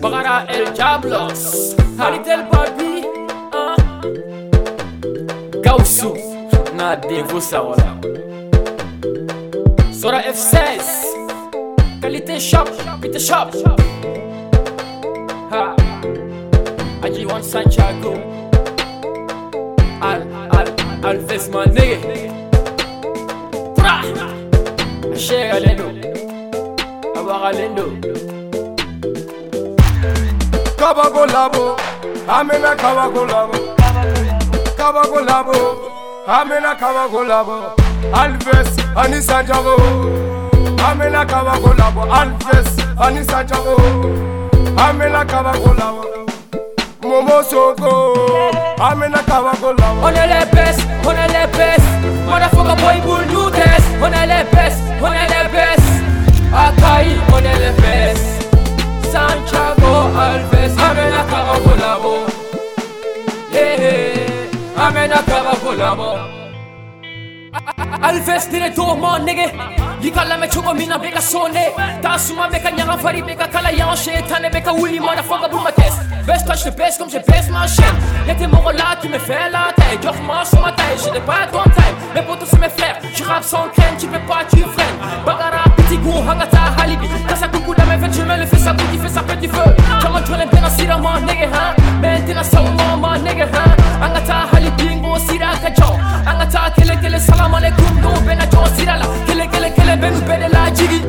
Para el Diablos Haritel Papi Gausu Devu Gusawala Sora F6 Kalite Shop Kalite Shop Ha Aji One Santiago Al Al Alves my nigga Pra Ashe Galendo Abagalendo Alendo Kaba Golabo, amén Kaba Golabo Kaba Alves, Anissa Javo, Amena Kaba Golabo, Alves, Anissa Javo, Amena Kaba Golabo Momo Soko, Amena Kaba Golabo On motherfucker boy bull test, on est les amena na kolabo alifestire mo nege likalame cogo min na be ka sone taa suma be ka fari beka kala yan shetane be ka wuli mana fɔ ka buma tes bes touch the best comme je baisse ma chaîne ne te mɔgɔ la tu me fais la taille jɔf ma suma taille je n'ai pas ton time mes potos c'est mes frères je rappe sans crainte tu peux pas tu freines bagara petit goût hanga ta halibi kasa kuku da mes vêtements je me le fais ça petit fait ça petit feu caman jɔlen bɛ ka sira ma nige hein maintenant ben, ça au moment ma nige hein Salamalekum nous ben a Kele kele kele ben ben la jigi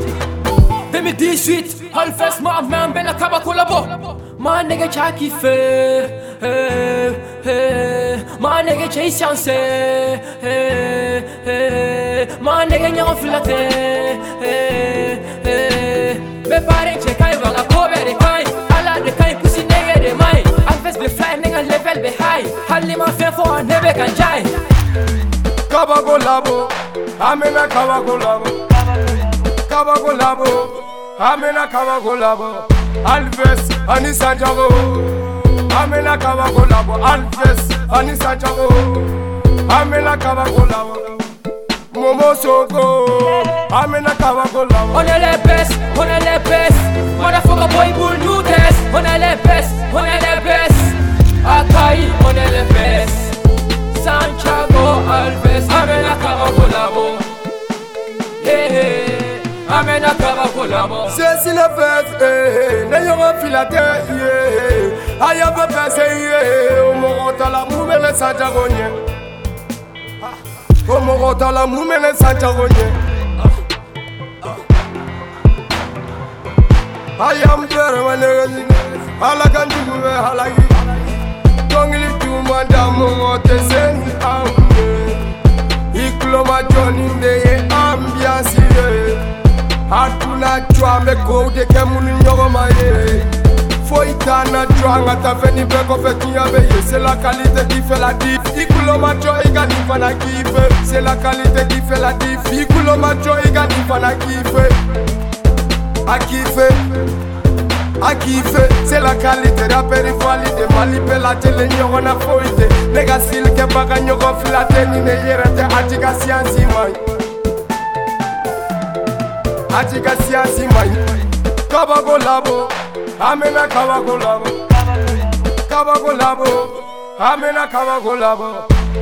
2018 Hellfest ma man ben a kaba kolabo Ma nigga cha kiffe hey, hey. Ma nigga cha chance Ma nigga nyan filate Be pare che kai vanga kobe de kai Ala de kai pusi nigga de mai Hellfest be fly nigga level be high Halli ma fe fo nebe kan jai Kaba la Amina Kaba Kolabo, Kaba Kolabo, Amina Kaba Golabo, Alves, Anissa Javo, la Kaba Golabo, Alves, Anissa Javo, la Kaba Kolabo. Momo Soko, Amina Kaba Golabo, On est les best, on est les best, boy bull new test. On est les Akai, on si eh, eh, eh, le fesse ne ɲɔgɔn fila tɛ ye a y'a bɛ fɛsɛ ye o mɔgɔ tala mun bɛ ne san jago ɲɛ o mɔgɔ tala mun bɛ ne san jago ɲɛ a y'an fɛrɛ ma negezi ala ka jugu bɛ halaki dɔnkili juguman da mɔgɔ tɛ se ni anw ye i tulo ma jɔ nin de ye. hatuna twambe kouteke munu ɲɔgɔnma ye foyi t'ana jɔ an ka taa fɛn ni bɛɛ kɔfɛ tiɲɛ bɛ ye sela kalite k'i fɛ la di i kulo ma jɔ i ka nin fana k'i fɛ sela kalite k'i fɛ la di i kulo ma jɔ i ka nin fana k'i fɛ a k'i fɛ a k'i fɛ sela kalite rapɛri fali de mali bɛɛ lajɛlen ɲɔgɔn na foyi tɛ ne ka seli kɛbaga ɲɔgɔn fila tɛ nin ne yɛrɛ tɛ a ti ka siyansi ma ɲi atika siasi manyi kabakolabo amena kabakolabo kabakolabo amena kabakolabo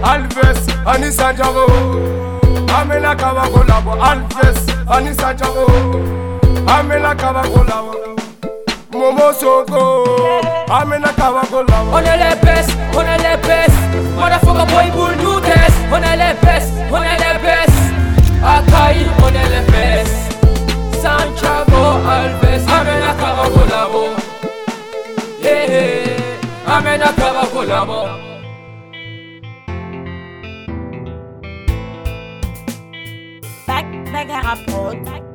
alves anisanjabo amena kabakolabo alves anisanjabo amena kabakolabo momosoko amena kabakolabo on est les best on est les best motherfucker boy bull new test on est les best on amena tabakolabo Back, back, back,